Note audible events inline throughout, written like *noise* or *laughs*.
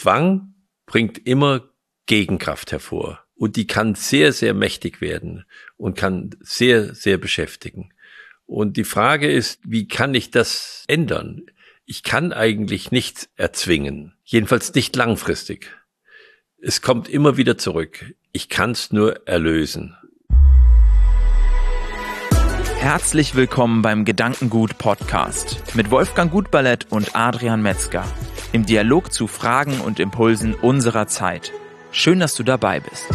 Zwang bringt immer Gegenkraft hervor und die kann sehr, sehr mächtig werden und kann sehr, sehr beschäftigen. Und die Frage ist, wie kann ich das ändern? Ich kann eigentlich nichts erzwingen, jedenfalls nicht langfristig. Es kommt immer wieder zurück. Ich kann es nur erlösen. Herzlich willkommen beim Gedankengut Podcast mit Wolfgang Gutballett und Adrian Metzger im Dialog zu Fragen und Impulsen unserer Zeit. Schön, dass du dabei bist.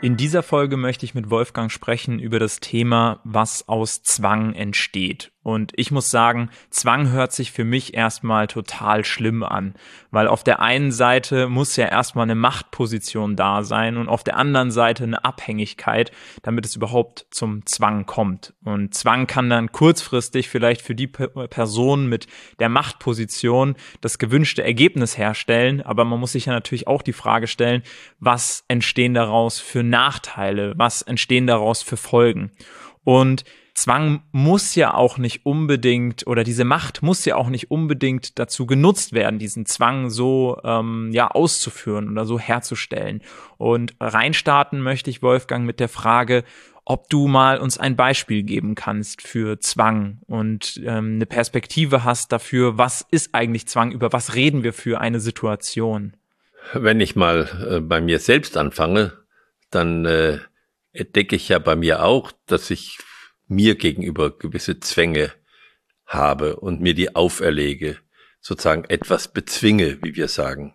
In dieser Folge möchte ich mit Wolfgang sprechen über das Thema, was aus Zwang entsteht. Und ich muss sagen, Zwang hört sich für mich erstmal total schlimm an, weil auf der einen Seite muss ja erstmal eine Machtposition da sein und auf der anderen Seite eine Abhängigkeit, damit es überhaupt zum Zwang kommt. Und Zwang kann dann kurzfristig vielleicht für die Person mit der Machtposition das gewünschte Ergebnis herstellen, aber man muss sich ja natürlich auch die Frage stellen, was entstehen daraus für Nachteile, was entstehen daraus für Folgen. Und Zwang muss ja auch nicht unbedingt oder diese Macht muss ja auch nicht unbedingt dazu genutzt werden, diesen Zwang so ähm, ja auszuführen oder so herzustellen. Und reinstarten möchte ich Wolfgang mit der Frage, ob du mal uns ein Beispiel geben kannst für Zwang und ähm, eine Perspektive hast dafür, was ist eigentlich Zwang, über was reden wir für eine Situation? Wenn ich mal äh, bei mir selbst anfange, dann äh, entdecke ich ja bei mir auch, dass ich mir gegenüber gewisse Zwänge habe und mir die auferlege, sozusagen etwas bezwinge, wie wir sagen.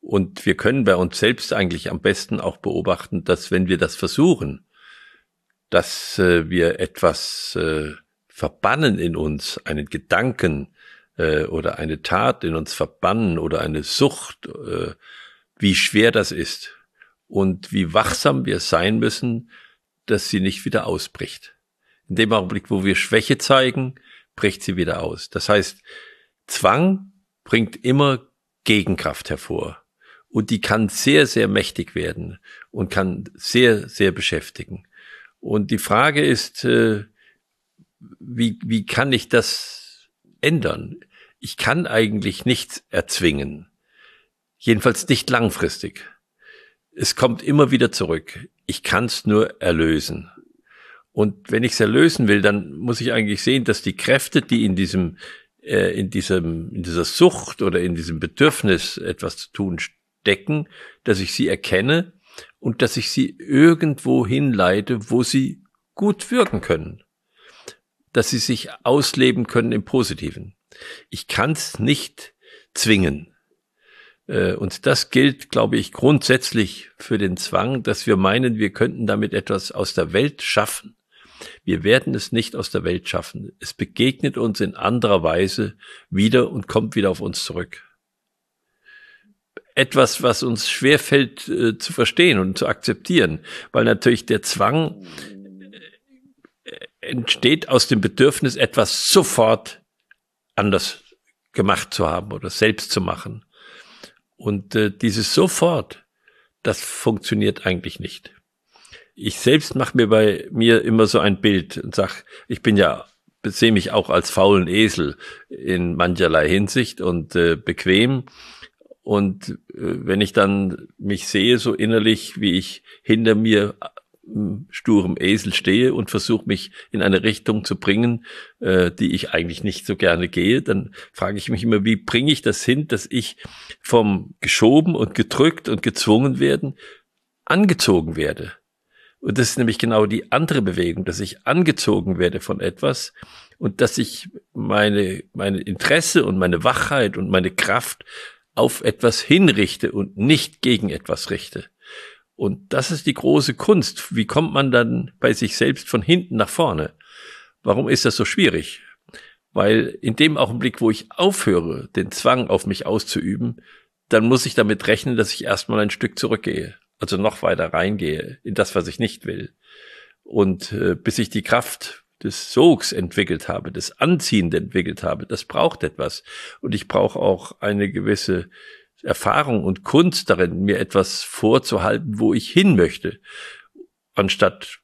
Und wir können bei uns selbst eigentlich am besten auch beobachten, dass wenn wir das versuchen, dass äh, wir etwas äh, verbannen in uns, einen Gedanken äh, oder eine Tat in uns verbannen oder eine Sucht, äh, wie schwer das ist und wie wachsam wir sein müssen, dass sie nicht wieder ausbricht. In dem Augenblick, wo wir Schwäche zeigen, bricht sie wieder aus. Das heißt, Zwang bringt immer Gegenkraft hervor. Und die kann sehr, sehr mächtig werden und kann sehr, sehr beschäftigen. Und die Frage ist, äh, wie, wie kann ich das ändern? Ich kann eigentlich nichts erzwingen. Jedenfalls nicht langfristig. Es kommt immer wieder zurück. Ich kann es nur erlösen. Und wenn ich es erlösen will, dann muss ich eigentlich sehen, dass die Kräfte, die in diesem, äh, in diesem, in dieser Sucht oder in diesem Bedürfnis etwas zu tun stecken, dass ich sie erkenne und dass ich sie irgendwo hinleite, wo sie gut wirken können. Dass sie sich ausleben können im Positiven. Ich kann es nicht zwingen. Äh, und das gilt, glaube ich, grundsätzlich für den Zwang, dass wir meinen, wir könnten damit etwas aus der Welt schaffen, wir werden es nicht aus der Welt schaffen. Es begegnet uns in anderer Weise wieder und kommt wieder auf uns zurück. Etwas, was uns schwerfällt äh, zu verstehen und zu akzeptieren, weil natürlich der Zwang äh, entsteht aus dem Bedürfnis, etwas sofort anders gemacht zu haben oder selbst zu machen. Und äh, dieses sofort, das funktioniert eigentlich nicht ich selbst mache mir bei mir immer so ein Bild und sag, ich bin ja sehe mich auch als faulen Esel in mancherlei Hinsicht und äh, bequem. Und äh, wenn ich dann mich sehe, so innerlich, wie ich hinter mir äh, sturem Esel stehe und versuche mich in eine Richtung zu bringen, äh, die ich eigentlich nicht so gerne gehe, dann frage ich mich immer, wie bringe ich das hin, dass ich vom geschoben und gedrückt und gezwungen werden, angezogen werde. Und das ist nämlich genau die andere Bewegung, dass ich angezogen werde von etwas und dass ich meine, meine Interesse und meine Wachheit und meine Kraft auf etwas hinrichte und nicht gegen etwas richte. Und das ist die große Kunst. Wie kommt man dann bei sich selbst von hinten nach vorne? Warum ist das so schwierig? Weil in dem Augenblick, wo ich aufhöre, den Zwang auf mich auszuüben, dann muss ich damit rechnen, dass ich erstmal ein Stück zurückgehe also noch weiter reingehe in das, was ich nicht will. Und äh, bis ich die Kraft des Sogs entwickelt habe, des Anziehend entwickelt habe, das braucht etwas. Und ich brauche auch eine gewisse Erfahrung und Kunst darin, mir etwas vorzuhalten, wo ich hin möchte, anstatt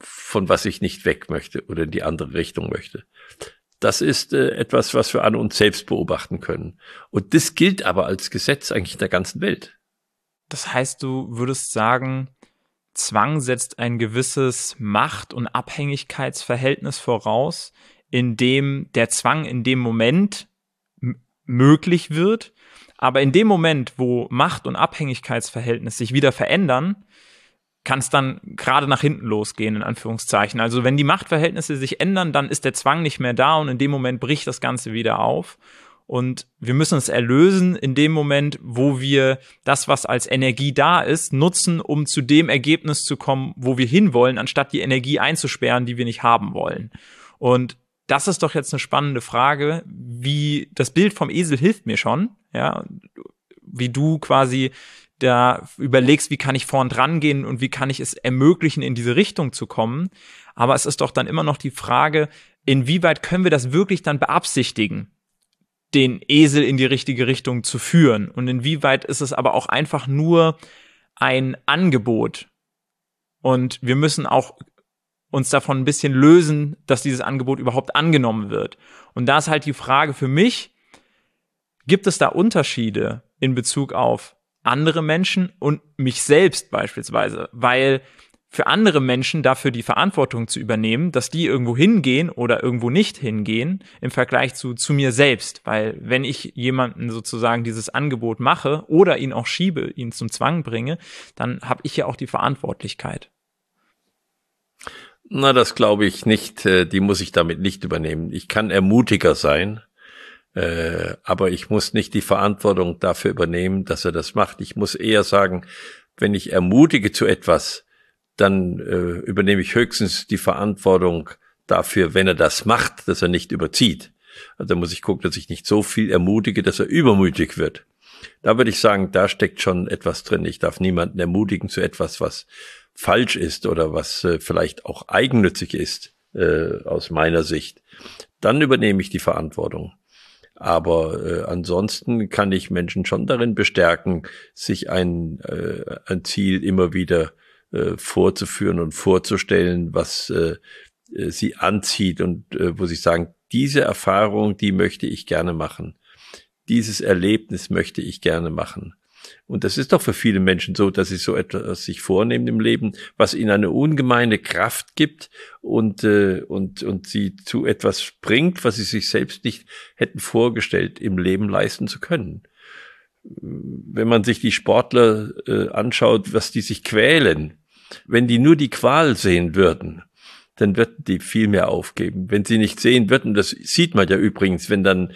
von was ich nicht weg möchte oder in die andere Richtung möchte. Das ist äh, etwas, was wir an uns selbst beobachten können. Und das gilt aber als Gesetz eigentlich in der ganzen Welt. Das heißt, du würdest sagen, Zwang setzt ein gewisses Macht- und Abhängigkeitsverhältnis voraus, in dem der Zwang in dem Moment möglich wird, aber in dem Moment, wo Macht- und Abhängigkeitsverhältnis sich wieder verändern, kann es dann gerade nach hinten losgehen, in Anführungszeichen. Also wenn die Machtverhältnisse sich ändern, dann ist der Zwang nicht mehr da und in dem Moment bricht das Ganze wieder auf. Und wir müssen es erlösen in dem Moment, wo wir das, was als Energie da ist, nutzen, um zu dem Ergebnis zu kommen, wo wir hinwollen, anstatt die Energie einzusperren, die wir nicht haben wollen. Und das ist doch jetzt eine spannende Frage, wie das Bild vom Esel hilft mir schon, ja, wie du quasi da überlegst, wie kann ich vorn dran gehen und wie kann ich es ermöglichen, in diese Richtung zu kommen. Aber es ist doch dann immer noch die Frage, inwieweit können wir das wirklich dann beabsichtigen? Den Esel in die richtige Richtung zu führen? Und inwieweit ist es aber auch einfach nur ein Angebot? Und wir müssen auch uns davon ein bisschen lösen, dass dieses Angebot überhaupt angenommen wird. Und da ist halt die Frage für mich, gibt es da Unterschiede in Bezug auf andere Menschen und mich selbst beispielsweise? Weil für andere Menschen dafür die Verantwortung zu übernehmen, dass die irgendwo hingehen oder irgendwo nicht hingehen im Vergleich zu, zu mir selbst. Weil wenn ich jemanden sozusagen dieses Angebot mache oder ihn auch schiebe, ihn zum Zwang bringe, dann habe ich ja auch die Verantwortlichkeit. Na, das glaube ich nicht. Äh, die muss ich damit nicht übernehmen. Ich kann Ermutiger sein, äh, aber ich muss nicht die Verantwortung dafür übernehmen, dass er das macht. Ich muss eher sagen, wenn ich ermutige zu etwas, dann äh, übernehme ich höchstens die Verantwortung dafür, wenn er das macht, dass er nicht überzieht. Also muss ich gucken, dass ich nicht so viel ermutige, dass er übermütig wird. Da würde ich sagen, da steckt schon etwas drin. Ich darf niemanden ermutigen zu etwas, was falsch ist oder was äh, vielleicht auch eigennützig ist, äh, aus meiner Sicht. Dann übernehme ich die Verantwortung. Aber äh, ansonsten kann ich Menschen schon darin bestärken, sich ein, äh, ein Ziel immer wieder äh, vorzuführen und vorzustellen, was äh, äh, sie anzieht und äh, wo sie sagen, diese Erfahrung, die möchte ich gerne machen. Dieses Erlebnis möchte ich gerne machen. Und das ist doch für viele Menschen so, dass sie so etwas sich vornehmen im Leben, was ihnen eine ungemeine Kraft gibt und, äh, und, und sie zu etwas bringt, was sie sich selbst nicht hätten vorgestellt, im Leben leisten zu können wenn man sich die Sportler äh, anschaut, was die sich quälen, wenn die nur die Qual sehen würden, dann würden die viel mehr aufgeben. Wenn sie nicht sehen würden, das sieht man ja übrigens, wenn dann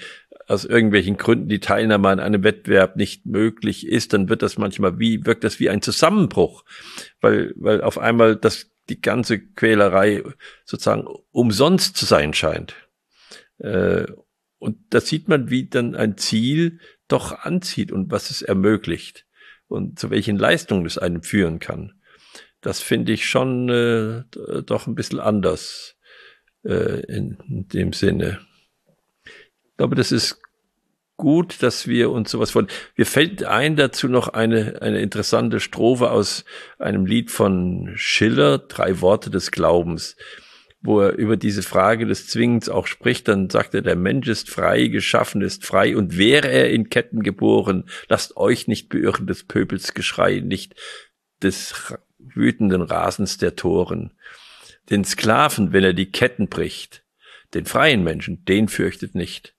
aus irgendwelchen Gründen die Teilnahme an einem Wettbewerb nicht möglich ist, dann wird das manchmal wie, wirkt das wie ein Zusammenbruch, weil, weil auf einmal das, die ganze Quälerei sozusagen umsonst zu sein scheint. Äh, und da sieht man, wie dann ein Ziel doch anzieht und was es ermöglicht und zu welchen Leistungen es einem führen kann. Das finde ich schon äh, doch ein bisschen anders äh, in, in dem Sinne. Ich glaube, das ist gut, dass wir uns sowas von. Wir fällt ein dazu noch eine, eine interessante Strophe aus einem Lied von Schiller, Drei Worte des Glaubens wo er über diese Frage des Zwingens auch spricht, dann sagt er, der Mensch ist frei, geschaffen ist frei und wäre er in Ketten geboren, lasst euch nicht beirren des Pöbels Geschrei, nicht des wütenden Rasens der Toren. Den Sklaven, wenn er die Ketten bricht, den freien Menschen, den fürchtet nicht.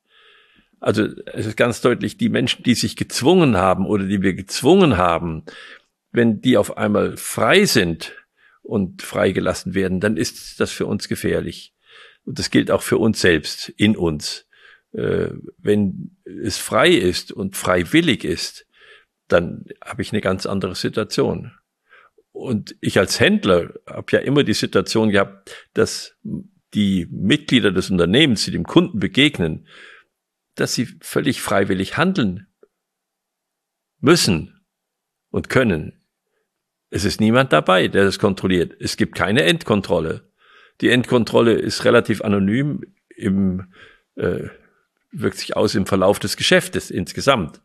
Also es ist ganz deutlich, die Menschen, die sich gezwungen haben oder die wir gezwungen haben, wenn die auf einmal frei sind, und freigelassen werden, dann ist das für uns gefährlich. Und das gilt auch für uns selbst, in uns. Äh, wenn es frei ist und freiwillig ist, dann habe ich eine ganz andere Situation. Und ich als Händler habe ja immer die Situation gehabt, dass die Mitglieder des Unternehmens, die dem Kunden begegnen, dass sie völlig freiwillig handeln müssen und können. Es ist niemand dabei, der das kontrolliert. Es gibt keine Endkontrolle. Die Endkontrolle ist relativ anonym im, äh, wirkt sich aus im Verlauf des Geschäftes insgesamt.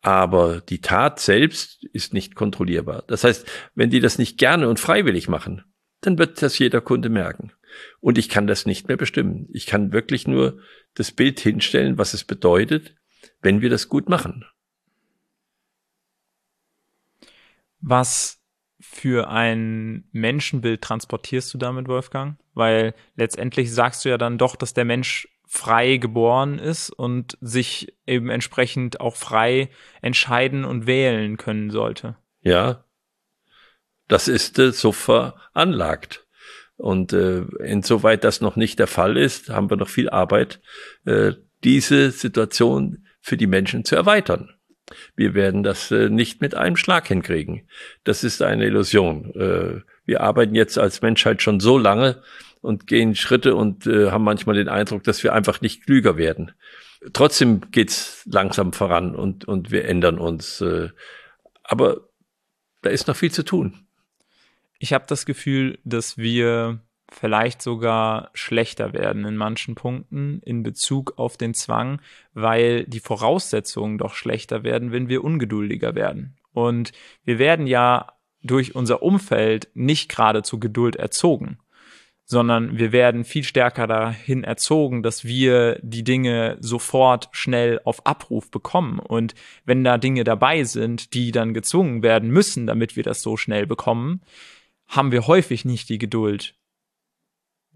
Aber die Tat selbst ist nicht kontrollierbar. Das heißt, wenn die das nicht gerne und freiwillig machen, dann wird das jeder Kunde merken. Und ich kann das nicht mehr bestimmen. Ich kann wirklich nur das Bild hinstellen, was es bedeutet, wenn wir das gut machen. Was für ein Menschenbild transportierst du damit, Wolfgang? Weil letztendlich sagst du ja dann doch, dass der Mensch frei geboren ist und sich eben entsprechend auch frei entscheiden und wählen können sollte. Ja, das ist äh, so veranlagt. Und äh, insoweit das noch nicht der Fall ist, haben wir noch viel Arbeit, äh, diese Situation für die Menschen zu erweitern. Wir werden das äh, nicht mit einem Schlag hinkriegen. Das ist eine Illusion. Äh, wir arbeiten jetzt als Menschheit schon so lange und gehen Schritte und äh, haben manchmal den Eindruck, dass wir einfach nicht klüger werden. Trotzdem geht's langsam voran und, und wir ändern uns. Aber da ist noch viel zu tun. Ich habe das Gefühl, dass wir vielleicht sogar schlechter werden in manchen Punkten in Bezug auf den Zwang, weil die Voraussetzungen doch schlechter werden, wenn wir ungeduldiger werden. Und wir werden ja durch unser Umfeld nicht gerade zu Geduld erzogen, sondern wir werden viel stärker dahin erzogen, dass wir die Dinge sofort schnell auf Abruf bekommen. Und wenn da Dinge dabei sind, die dann gezwungen werden müssen, damit wir das so schnell bekommen, haben wir häufig nicht die Geduld,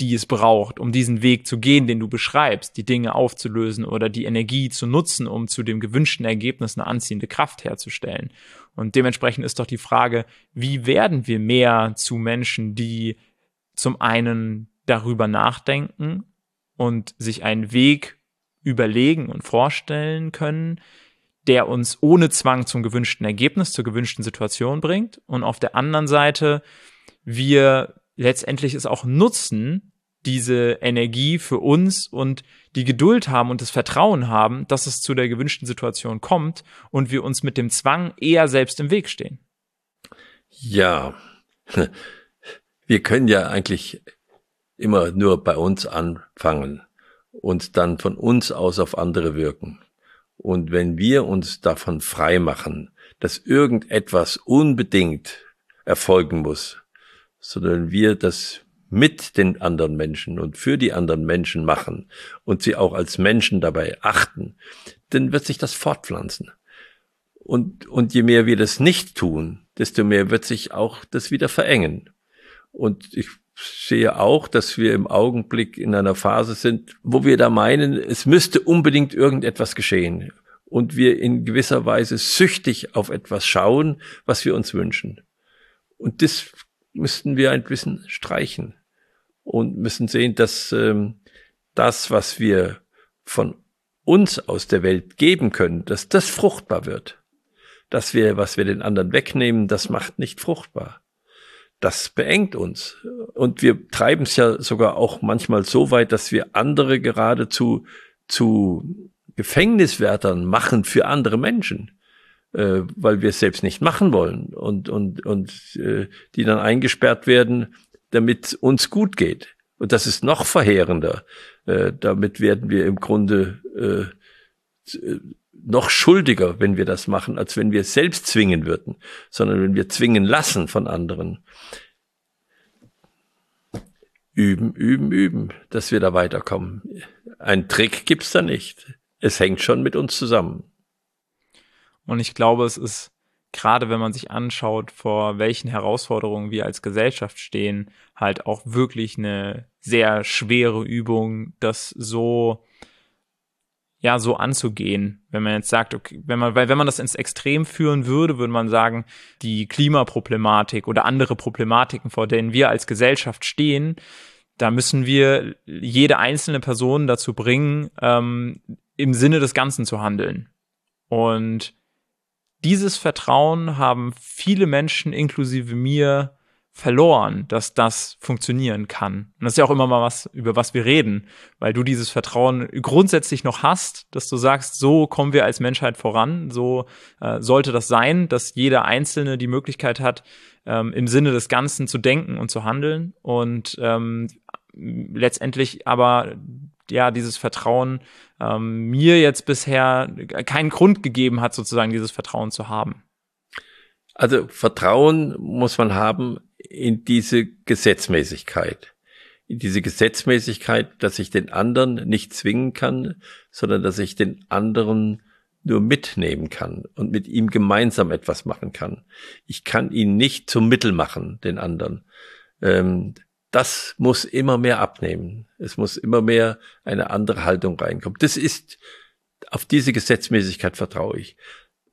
die es braucht, um diesen Weg zu gehen, den du beschreibst, die Dinge aufzulösen oder die Energie zu nutzen, um zu dem gewünschten Ergebnis eine anziehende Kraft herzustellen. Und dementsprechend ist doch die Frage, wie werden wir mehr zu Menschen, die zum einen darüber nachdenken und sich einen Weg überlegen und vorstellen können, der uns ohne Zwang zum gewünschten Ergebnis, zur gewünschten Situation bringt und auf der anderen Seite wir letztendlich es auch nutzen, diese Energie für uns und die Geduld haben und das Vertrauen haben, dass es zu der gewünschten Situation kommt und wir uns mit dem Zwang eher selbst im Weg stehen. Ja, wir können ja eigentlich immer nur bei uns anfangen und dann von uns aus auf andere wirken. Und wenn wir uns davon frei machen, dass irgendetwas unbedingt erfolgen muss, sondern wir das mit den anderen Menschen und für die anderen Menschen machen und sie auch als Menschen dabei achten, dann wird sich das fortpflanzen. Und, und je mehr wir das nicht tun, desto mehr wird sich auch das wieder verengen. Und ich sehe auch, dass wir im Augenblick in einer Phase sind, wo wir da meinen, es müsste unbedingt irgendetwas geschehen. Und wir in gewisser Weise süchtig auf etwas schauen, was wir uns wünschen. Und das müssten wir ein bisschen streichen und müssen sehen, dass ähm, das, was wir von uns aus der Welt geben können, dass das fruchtbar wird. Dass wir, was wir den anderen wegnehmen, das macht nicht fruchtbar. Das beengt uns. Und wir treiben es ja sogar auch manchmal so weit, dass wir andere geradezu zu Gefängniswärtern machen für andere Menschen äh, weil wir es selbst nicht machen wollen und, und, und äh, die dann eingesperrt werden, damit uns gut geht. Und das ist noch verheerender. Äh, damit werden wir im Grunde äh, äh, noch schuldiger, wenn wir das machen, als wenn wir es selbst zwingen würden, sondern wenn wir zwingen lassen von anderen. Üben, üben, üben, dass wir da weiterkommen. Ein Trick gibt's da nicht. Es hängt schon mit uns zusammen. Und ich glaube, es ist gerade wenn man sich anschaut, vor welchen Herausforderungen wir als Gesellschaft stehen, halt auch wirklich eine sehr schwere Übung, das so ja so anzugehen. Wenn man jetzt sagt, okay, wenn man weil wenn man das ins Extrem führen würde, würde man sagen, die Klimaproblematik oder andere Problematiken, vor denen wir als Gesellschaft stehen, da müssen wir jede einzelne Person dazu bringen, ähm, im Sinne des Ganzen zu handeln. Und dieses Vertrauen haben viele Menschen inklusive mir verloren, dass das funktionieren kann. Und das ist ja auch immer mal was, über was wir reden, weil du dieses Vertrauen grundsätzlich noch hast, dass du sagst, so kommen wir als Menschheit voran, so äh, sollte das sein, dass jeder Einzelne die Möglichkeit hat, ähm, im Sinne des Ganzen zu denken und zu handeln und ähm, letztendlich aber ja dieses Vertrauen ähm, mir jetzt bisher keinen Grund gegeben hat, sozusagen dieses Vertrauen zu haben. Also Vertrauen muss man haben in diese Gesetzmäßigkeit, in diese Gesetzmäßigkeit, dass ich den anderen nicht zwingen kann, sondern dass ich den anderen nur mitnehmen kann und mit ihm gemeinsam etwas machen kann. Ich kann ihn nicht zum Mittel machen, den anderen. Ähm, das muss immer mehr abnehmen. Es muss immer mehr eine andere Haltung reinkommen. Das ist, auf diese Gesetzmäßigkeit vertraue ich.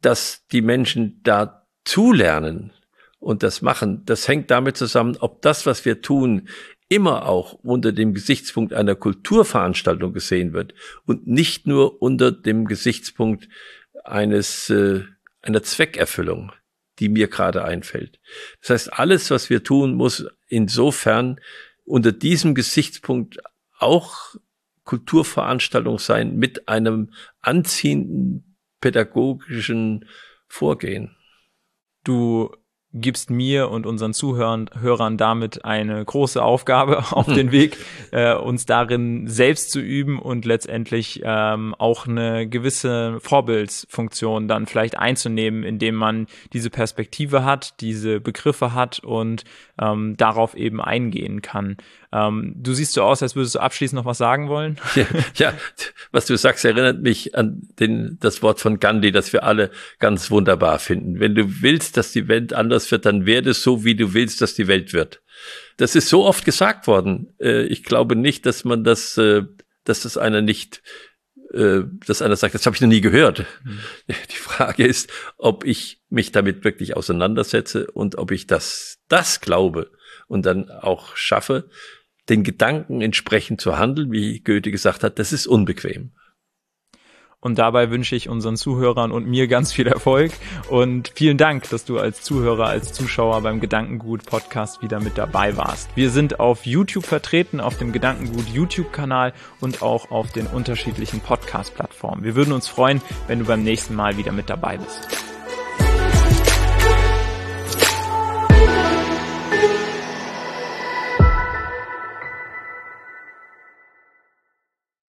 Dass die Menschen da zulernen und das machen, das hängt damit zusammen, ob das, was wir tun, immer auch unter dem Gesichtspunkt einer Kulturveranstaltung gesehen wird und nicht nur unter dem Gesichtspunkt eines äh, einer Zweckerfüllung, die mir gerade einfällt. Das heißt, alles, was wir tun, muss insofern unter diesem Gesichtspunkt auch Kulturveranstaltung sein mit einem anziehenden pädagogischen Vorgehen. Du gibst mir und unseren Zuhörern Hörern damit eine große Aufgabe *laughs* auf den Weg, äh, uns darin selbst zu üben und letztendlich ähm, auch eine gewisse Vorbildsfunktion dann vielleicht einzunehmen, indem man diese Perspektive hat, diese Begriffe hat und ähm, darauf eben eingehen kann. Ähm, du siehst so aus, als würdest du abschließend noch was sagen wollen. *laughs* Ja, ja, was du sagst, erinnert mich an den, das Wort von Gandhi, das wir alle ganz wunderbar finden. Wenn du willst, dass die Welt anders wird, dann werde es so, wie du willst, dass die Welt wird. Das ist so oft gesagt worden. Äh, ich glaube nicht, dass man das, äh, dass das einer nicht äh, dass einer sagt, das habe ich noch nie gehört. Mhm. *laughs* Die Frage ist, ob ich mich damit wirklich auseinandersetze und ob ich das, das glaube und dann auch schaffe, den Gedanken entsprechend zu handeln, wie Goethe gesagt hat, das ist unbequem. Und dabei wünsche ich unseren Zuhörern und mir ganz viel Erfolg. Und vielen Dank, dass du als Zuhörer, als Zuschauer beim Gedankengut Podcast wieder mit dabei warst. Wir sind auf YouTube vertreten, auf dem Gedankengut YouTube-Kanal und auch auf den unterschiedlichen Podcast-Plattformen. Wir würden uns freuen, wenn du beim nächsten Mal wieder mit dabei bist.